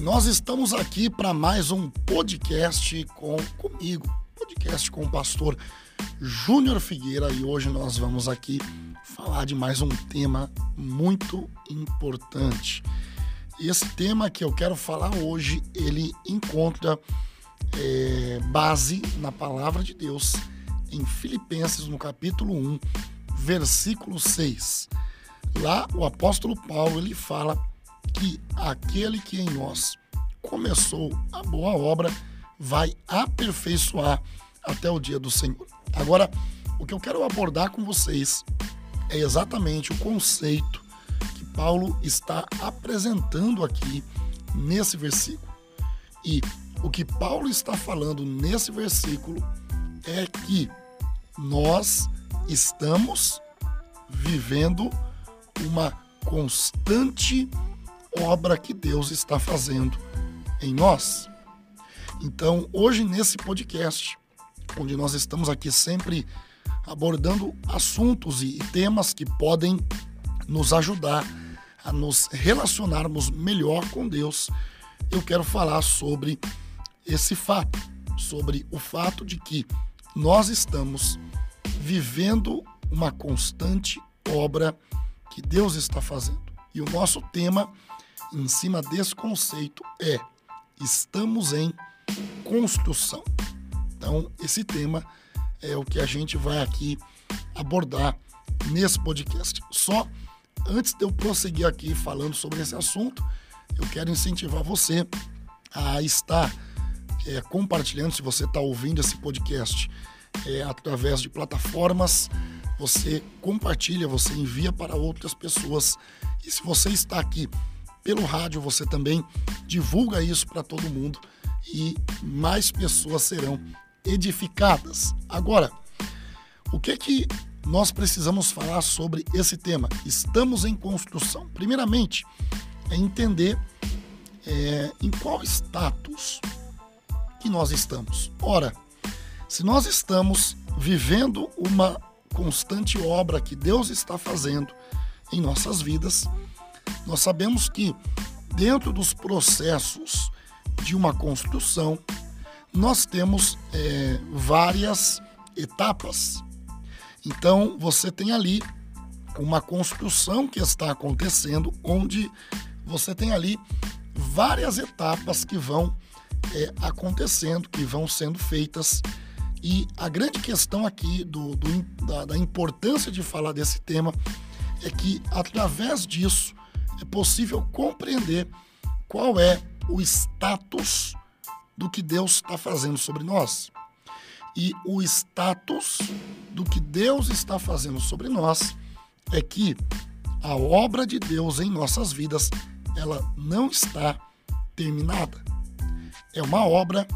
E nós estamos aqui para mais um podcast com comigo, podcast com o pastor Júnior Figueira e hoje nós vamos aqui falar de mais um tema muito importante. E esse tema que eu quero falar hoje, ele encontra é, base na palavra de Deus em Filipenses, no capítulo 1, versículo 6. Lá o apóstolo Paulo ele fala que aquele que em nós começou a boa obra vai aperfeiçoar até o dia do Senhor. Agora, o que eu quero abordar com vocês é exatamente o conceito que Paulo está apresentando aqui nesse versículo. E o que Paulo está falando nesse versículo é que nós estamos vivendo uma constante obra que Deus está fazendo em nós. Então, hoje nesse podcast, onde nós estamos aqui sempre abordando assuntos e temas que podem nos ajudar a nos relacionarmos melhor com Deus, eu quero falar sobre esse fato, sobre o fato de que nós estamos vivendo uma constante obra que Deus está fazendo. E o nosso tema em cima desse conceito é: estamos em construção. Então, esse tema é o que a gente vai aqui abordar nesse podcast. Só antes de eu prosseguir aqui falando sobre esse assunto, eu quero incentivar você a estar é, compartilhando, se você está ouvindo esse podcast é, através de plataformas, você compartilha, você envia para outras pessoas. E se você está aqui pelo rádio, você também divulga isso para todo mundo e mais pessoas serão edificadas. Agora, o que que nós precisamos falar sobre esse tema? Estamos em construção. Primeiramente, é entender é, em qual status que nós estamos. Ora, se nós estamos vivendo uma constante obra que Deus está fazendo em nossas vidas, nós sabemos que dentro dos processos de uma construção, nós temos é, várias etapas. Então, você tem ali uma construção que está acontecendo, onde você tem ali várias etapas que vão é, acontecendo, que vão sendo feitas. E a grande questão aqui do, do da, da importância de falar desse tema é que, através disso, é possível compreender qual é o status do que Deus está fazendo sobre nós. E o status do que Deus está fazendo sobre nós é que a obra de Deus em nossas vidas, ela não está terminada. É uma obra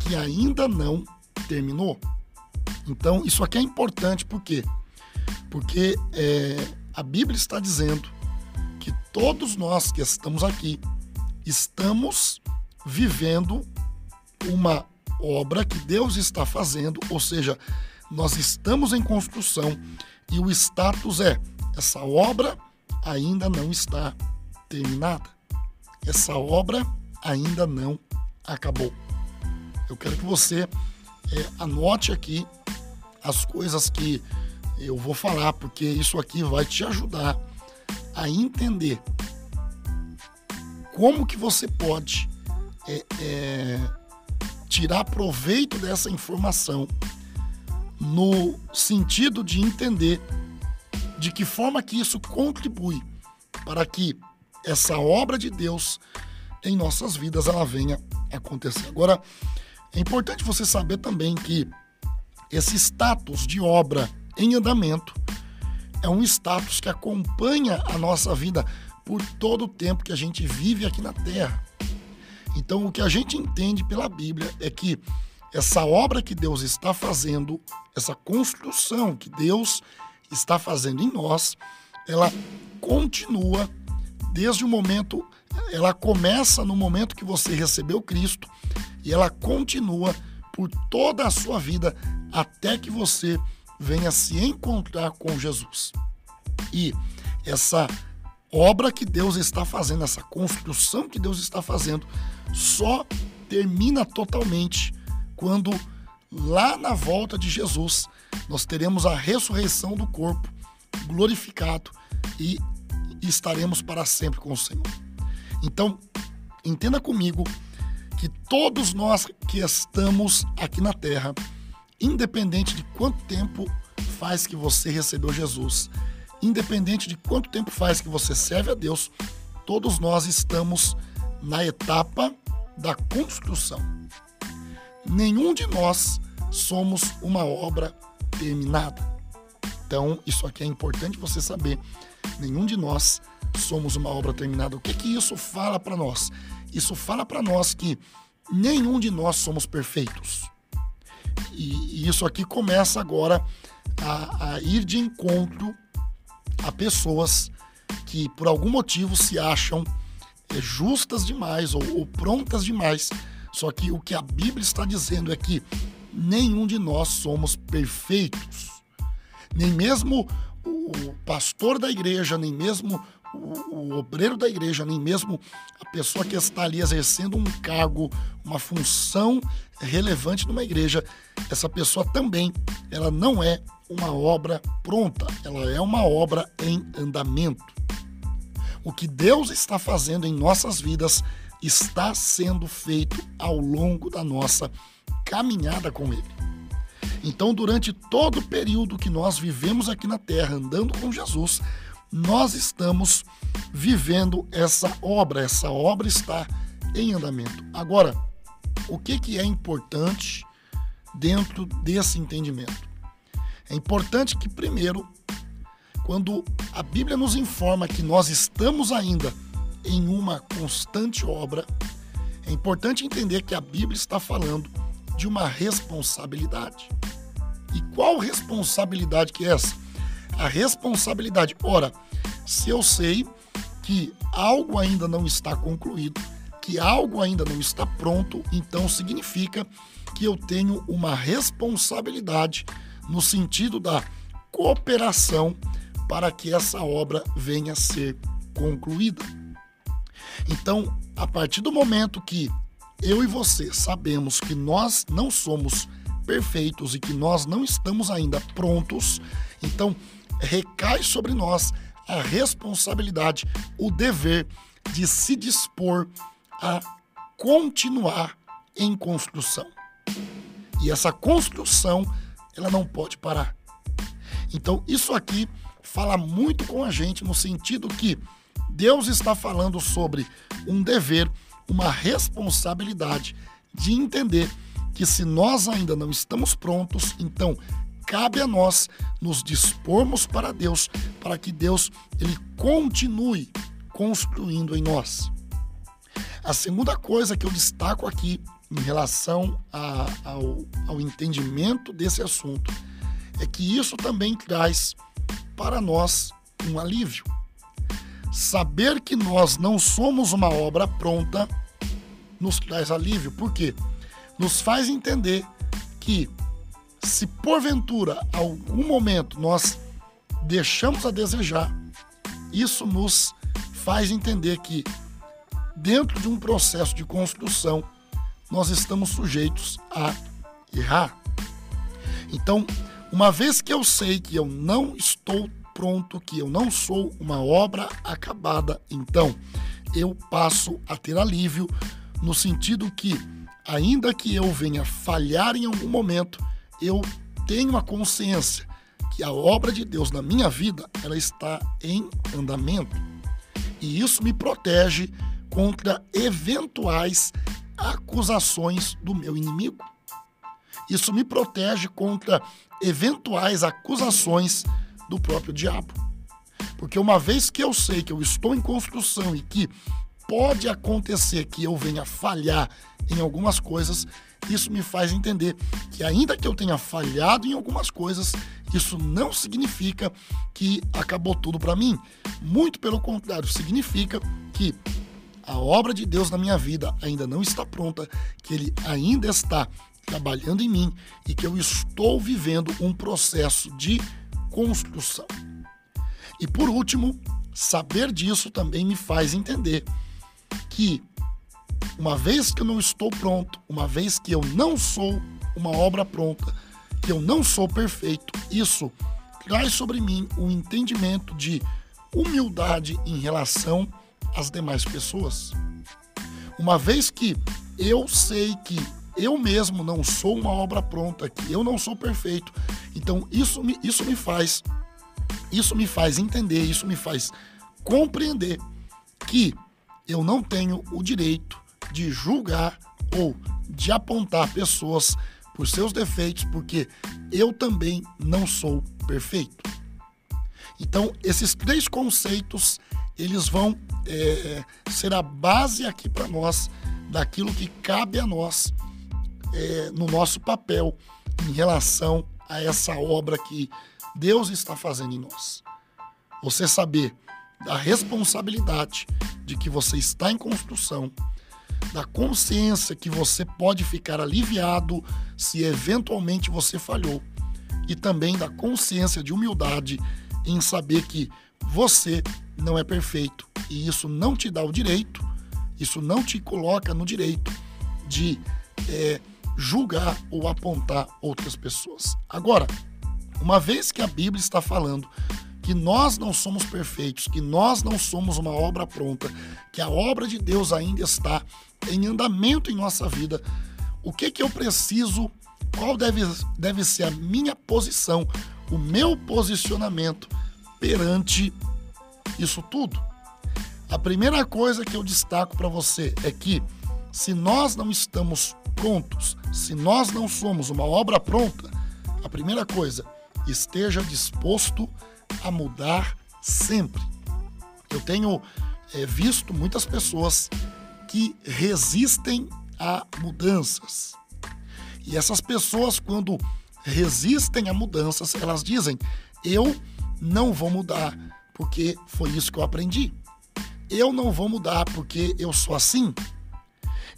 que ainda não terminou. Então, isso aqui é importante, por quê? Porque é, a Bíblia está dizendo todos nós que estamos aqui estamos vivendo uma obra que Deus está fazendo, ou seja, nós estamos em construção e o status é: essa obra ainda não está terminada. Essa obra ainda não acabou. Eu quero que você é, anote aqui as coisas que eu vou falar, porque isso aqui vai te ajudar a entender como que você pode é, é, tirar proveito dessa informação no sentido de entender de que forma que isso contribui para que essa obra de Deus em nossas vidas ela venha acontecer. Agora, é importante você saber também que esse status de obra em andamento é um status que acompanha a nossa vida por todo o tempo que a gente vive aqui na Terra. Então, o que a gente entende pela Bíblia é que essa obra que Deus está fazendo, essa construção que Deus está fazendo em nós, ela continua desde o momento, ela começa no momento que você recebeu Cristo e ela continua por toda a sua vida até que você venha se encontrar com Jesus. E essa obra que Deus está fazendo, essa construção que Deus está fazendo, só termina totalmente quando lá na volta de Jesus nós teremos a ressurreição do corpo glorificado e estaremos para sempre com o Senhor. Então, entenda comigo que todos nós que estamos aqui na terra, independente de quanto tempo faz que você recebeu Jesus, independente de quanto tempo faz que você serve a Deus, todos nós estamos na etapa da construção. Nenhum de nós somos uma obra terminada. Então, isso aqui é importante você saber. Nenhum de nós somos uma obra terminada. O que que isso fala para nós? Isso fala para nós que nenhum de nós somos perfeitos. E, e isso aqui começa agora a, a ir de encontro a pessoas que por algum motivo se acham é, justas demais ou, ou prontas demais. Só que o que a Bíblia está dizendo é que nenhum de nós somos perfeitos. Nem mesmo o pastor da igreja, nem mesmo o, o, obreiro da igreja, nem mesmo a pessoa que está ali exercendo um cargo, uma função relevante numa igreja, essa pessoa também, ela não é uma obra pronta, ela é uma obra em andamento. O que Deus está fazendo em nossas vidas está sendo feito ao longo da nossa caminhada com Ele. Então, durante todo o período que nós vivemos aqui na Terra, andando com Jesus, nós estamos vivendo essa obra, essa obra está em andamento. Agora, o que, que é importante dentro desse entendimento? É importante que, primeiro, quando a Bíblia nos informa que nós estamos ainda em uma constante obra, é importante entender que a Bíblia está falando de uma responsabilidade. E qual responsabilidade que é essa? A responsabilidade. Ora, se eu sei que algo ainda não está concluído, que algo ainda não está pronto, então significa que eu tenho uma responsabilidade no sentido da cooperação para que essa obra venha a ser concluída. Então, a partir do momento que eu e você sabemos que nós não somos perfeitos e que nós não estamos ainda prontos, então recai sobre nós a responsabilidade, o dever de se dispor a continuar em construção. E essa construção ela não pode parar. Então, isso aqui fala muito com a gente no sentido que Deus está falando sobre um dever, uma responsabilidade de entender que se nós ainda não estamos prontos, então cabe a nós nos dispormos para Deus, para que Deus ele continue construindo em nós. A segunda coisa que eu destaco aqui em relação a, ao, ao entendimento desse assunto é que isso também traz para nós um alívio. Saber que nós não somos uma obra pronta nos traz alívio, por quê? Nos faz entender que se porventura algum momento nós deixamos a desejar, isso nos faz entender que dentro de um processo de construção nós estamos sujeitos a errar. Então, uma vez que eu sei que eu não estou pronto, que eu não sou uma obra acabada, então eu passo a ter alívio no sentido que, ainda que eu venha falhar em algum momento, eu tenho a consciência que a obra de Deus na minha vida ela está em andamento. E isso me protege contra eventuais acusações do meu inimigo. Isso me protege contra eventuais acusações do próprio diabo. Porque uma vez que eu sei que eu estou em construção e que pode acontecer que eu venha falhar em algumas coisas, isso me faz entender que, ainda que eu tenha falhado em algumas coisas, isso não significa que acabou tudo para mim. Muito pelo contrário, significa que a obra de Deus na minha vida ainda não está pronta, que Ele ainda está trabalhando em mim e que eu estou vivendo um processo de construção. E por último, saber disso também me faz entender que, uma vez que eu não estou pronto, uma vez que eu não sou uma obra pronta, que eu não sou perfeito, isso traz sobre mim o um entendimento de humildade em relação às demais pessoas. Uma vez que eu sei que eu mesmo não sou uma obra pronta, que eu não sou perfeito, então isso me, isso me faz isso me faz entender, isso me faz compreender que eu não tenho o direito de julgar ou de apontar pessoas por seus defeitos, porque eu também não sou perfeito. Então, esses três conceitos, eles vão é, ser a base aqui para nós daquilo que cabe a nós é, no nosso papel em relação a essa obra que Deus está fazendo em nós. Você saber da responsabilidade de que você está em construção, da consciência que você pode ficar aliviado se eventualmente você falhou, e também da consciência de humildade em saber que você não é perfeito e isso não te dá o direito, isso não te coloca no direito de é, julgar ou apontar outras pessoas. Agora, uma vez que a Bíblia está falando que nós não somos perfeitos, que nós não somos uma obra pronta, que a obra de Deus ainda está em andamento em nossa vida, o que que eu preciso, qual deve, deve ser a minha posição, o meu posicionamento perante isso tudo? A primeira coisa que eu destaco para você é que se nós não estamos prontos, se nós não somos uma obra pronta, a primeira coisa, esteja disposto a mudar sempre. Eu tenho é, visto muitas pessoas que resistem a mudanças. E essas pessoas, quando resistem a mudanças, elas dizem: Eu não vou mudar porque foi isso que eu aprendi. Eu não vou mudar porque eu sou assim.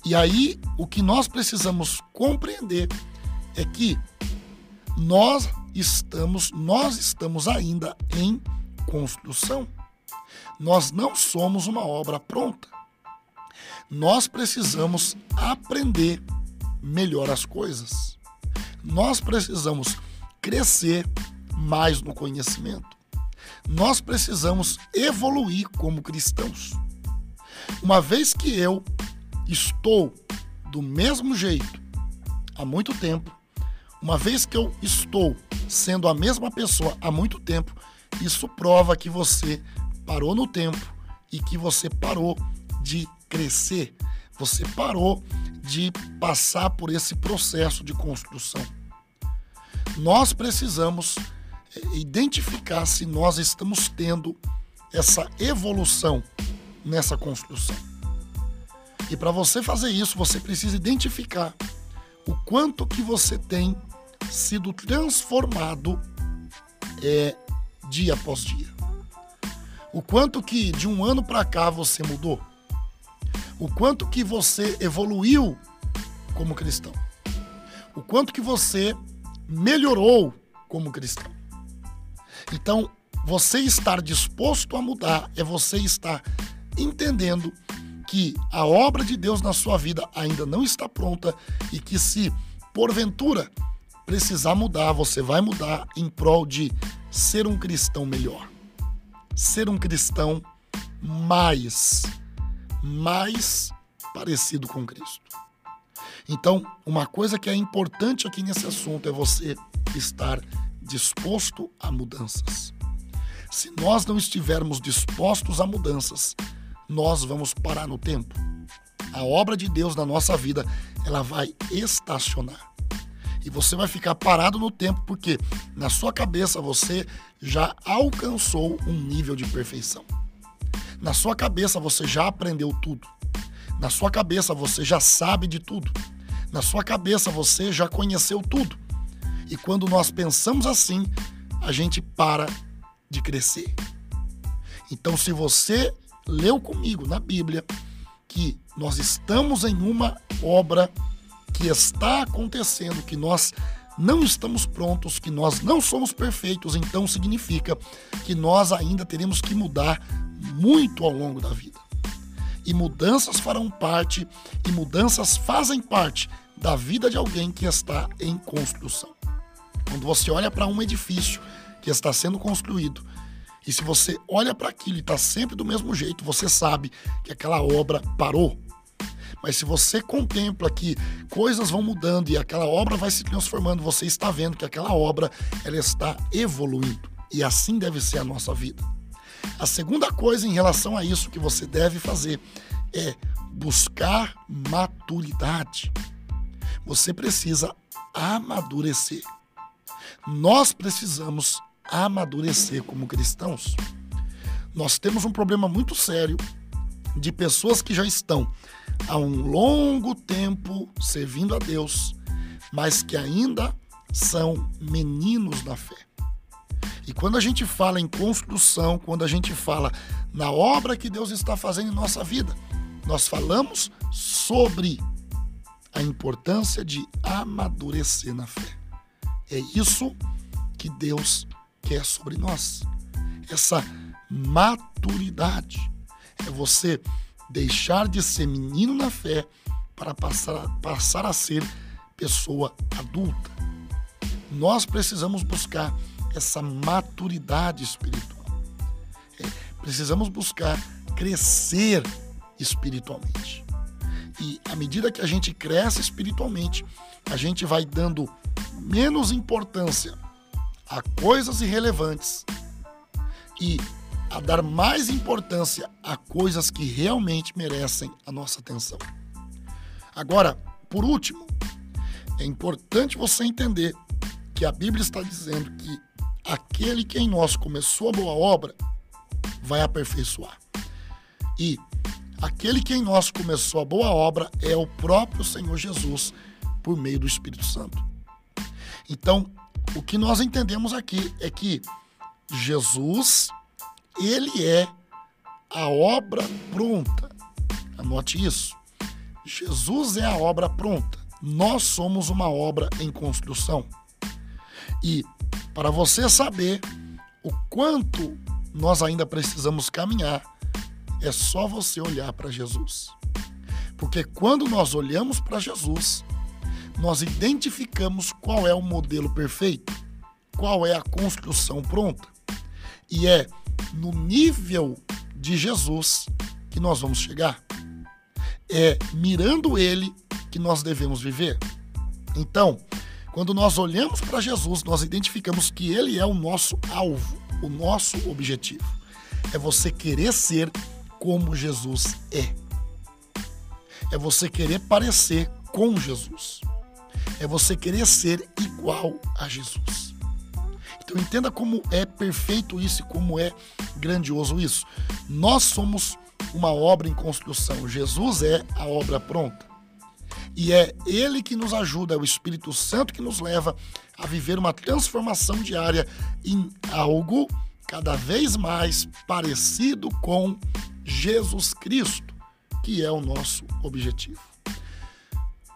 E aí, o que nós precisamos compreender é que nós estamos, nós estamos ainda em construção. Nós não somos uma obra pronta. Nós precisamos aprender melhor as coisas. Nós precisamos crescer mais no conhecimento. Nós precisamos evoluir como cristãos. Uma vez que eu estou do mesmo jeito há muito tempo, uma vez que eu estou sendo a mesma pessoa há muito tempo, isso prova que você parou no tempo e que você parou de crescer, você parou de passar por esse processo de construção. Nós precisamos identificar se nós estamos tendo essa evolução nessa construção. E para você fazer isso, você precisa identificar o quanto que você tem sido transformado é, dia após dia. O quanto que de um ano para cá você mudou. O quanto que você evoluiu como cristão. O quanto que você melhorou como cristão. Então, você estar disposto a mudar é você estar entendendo que a obra de Deus na sua vida ainda não está pronta e que se porventura precisar mudar, você vai mudar em prol de ser um cristão melhor. Ser um cristão mais, mais parecido com Cristo. Então, uma coisa que é importante aqui nesse assunto é você estar disposto a mudanças. Se nós não estivermos dispostos a mudanças, nós vamos parar no tempo. A obra de Deus na nossa vida, ela vai estacionar e você vai ficar parado no tempo porque na sua cabeça você já alcançou um nível de perfeição. Na sua cabeça você já aprendeu tudo. Na sua cabeça você já sabe de tudo. Na sua cabeça você já conheceu tudo. E quando nós pensamos assim, a gente para de crescer. Então, se você leu comigo na Bíblia que nós estamos em uma obra que está acontecendo, que nós não estamos prontos, que nós não somos perfeitos, então significa que nós ainda teremos que mudar muito ao longo da vida. E mudanças farão parte, e mudanças fazem parte da vida de alguém que está em construção. Quando você olha para um edifício que está sendo construído, e se você olha para aquilo e está sempre do mesmo jeito, você sabe que aquela obra parou. Mas se você contempla que coisas vão mudando e aquela obra vai se transformando, você está vendo que aquela obra ela está evoluindo. E assim deve ser a nossa vida. A segunda coisa em relação a isso que você deve fazer é buscar maturidade. Você precisa amadurecer. Nós precisamos amadurecer como cristãos. Nós temos um problema muito sério de pessoas que já estão há um longo tempo servindo a Deus, mas que ainda são meninos na fé. E quando a gente fala em construção, quando a gente fala na obra que Deus está fazendo em nossa vida, nós falamos sobre a importância de amadurecer na fé. É isso que Deus quer sobre nós. Essa maturidade é você deixar de ser menino na fé para passar, passar a ser pessoa adulta. Nós precisamos buscar essa maturidade espiritual. É, precisamos buscar crescer espiritualmente. E à medida que a gente cresce espiritualmente, a gente vai dando menos importância a coisas irrelevantes e a dar mais importância a coisas que realmente merecem a nossa atenção. Agora, por último, é importante você entender que a Bíblia está dizendo que aquele que em nós começou a boa obra vai aperfeiçoar. E aquele que em nós começou a boa obra é o próprio Senhor Jesus por meio do Espírito Santo. Então, o que nós entendemos aqui é que Jesus ele é a obra pronta. Anote isso. Jesus é a obra pronta. Nós somos uma obra em construção. E para você saber o quanto nós ainda precisamos caminhar, é só você olhar para Jesus. Porque quando nós olhamos para Jesus, nós identificamos qual é o modelo perfeito, qual é a construção pronta. E é no nível de Jesus que nós vamos chegar. É mirando ele que nós devemos viver. Então, quando nós olhamos para Jesus, nós identificamos que ele é o nosso alvo, o nosso objetivo. É você querer ser como Jesus é. É você querer parecer com Jesus. É você querer ser igual a Jesus. Entenda como é perfeito isso e como é grandioso isso. Nós somos uma obra em construção. Jesus é a obra pronta. E é Ele que nos ajuda, é o Espírito Santo que nos leva a viver uma transformação diária em algo cada vez mais parecido com Jesus Cristo, que é o nosso objetivo.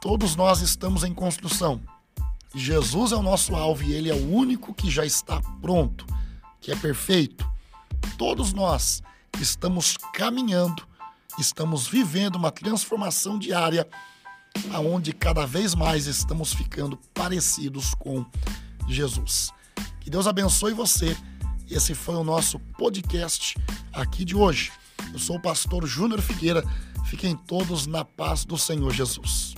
Todos nós estamos em construção. Jesus é o nosso alvo e ele é o único que já está pronto, que é perfeito. Todos nós estamos caminhando, estamos vivendo uma transformação diária aonde cada vez mais estamos ficando parecidos com Jesus. Que Deus abençoe você. Esse foi o nosso podcast aqui de hoje. Eu sou o pastor Júnior Figueira. Fiquem todos na paz do Senhor Jesus.